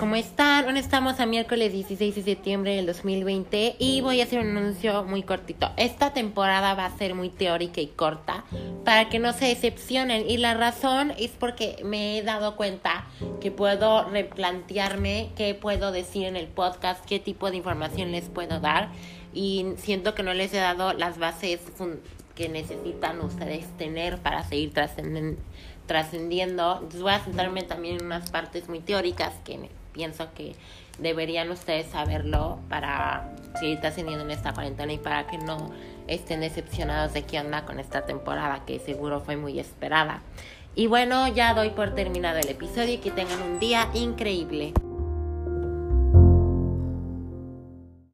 ¿cómo están? Hoy estamos a miércoles 16 de septiembre del 2020 y voy a hacer un anuncio muy cortito. Esta temporada va a ser muy teórica y corta para que no se decepcionen y la razón es porque me he dado cuenta que puedo replantearme qué puedo decir en el podcast, qué tipo de información les puedo dar y siento que no les he dado las bases necesitan ustedes tener para seguir trascendiendo. Voy a centrarme también en unas partes muy teóricas que pienso que deberían ustedes saberlo para seguir trascendiendo en esta cuarentena y para que no estén decepcionados de qué onda con esta temporada que seguro fue muy esperada. Y bueno, ya doy por terminado el episodio y que tengan un día increíble.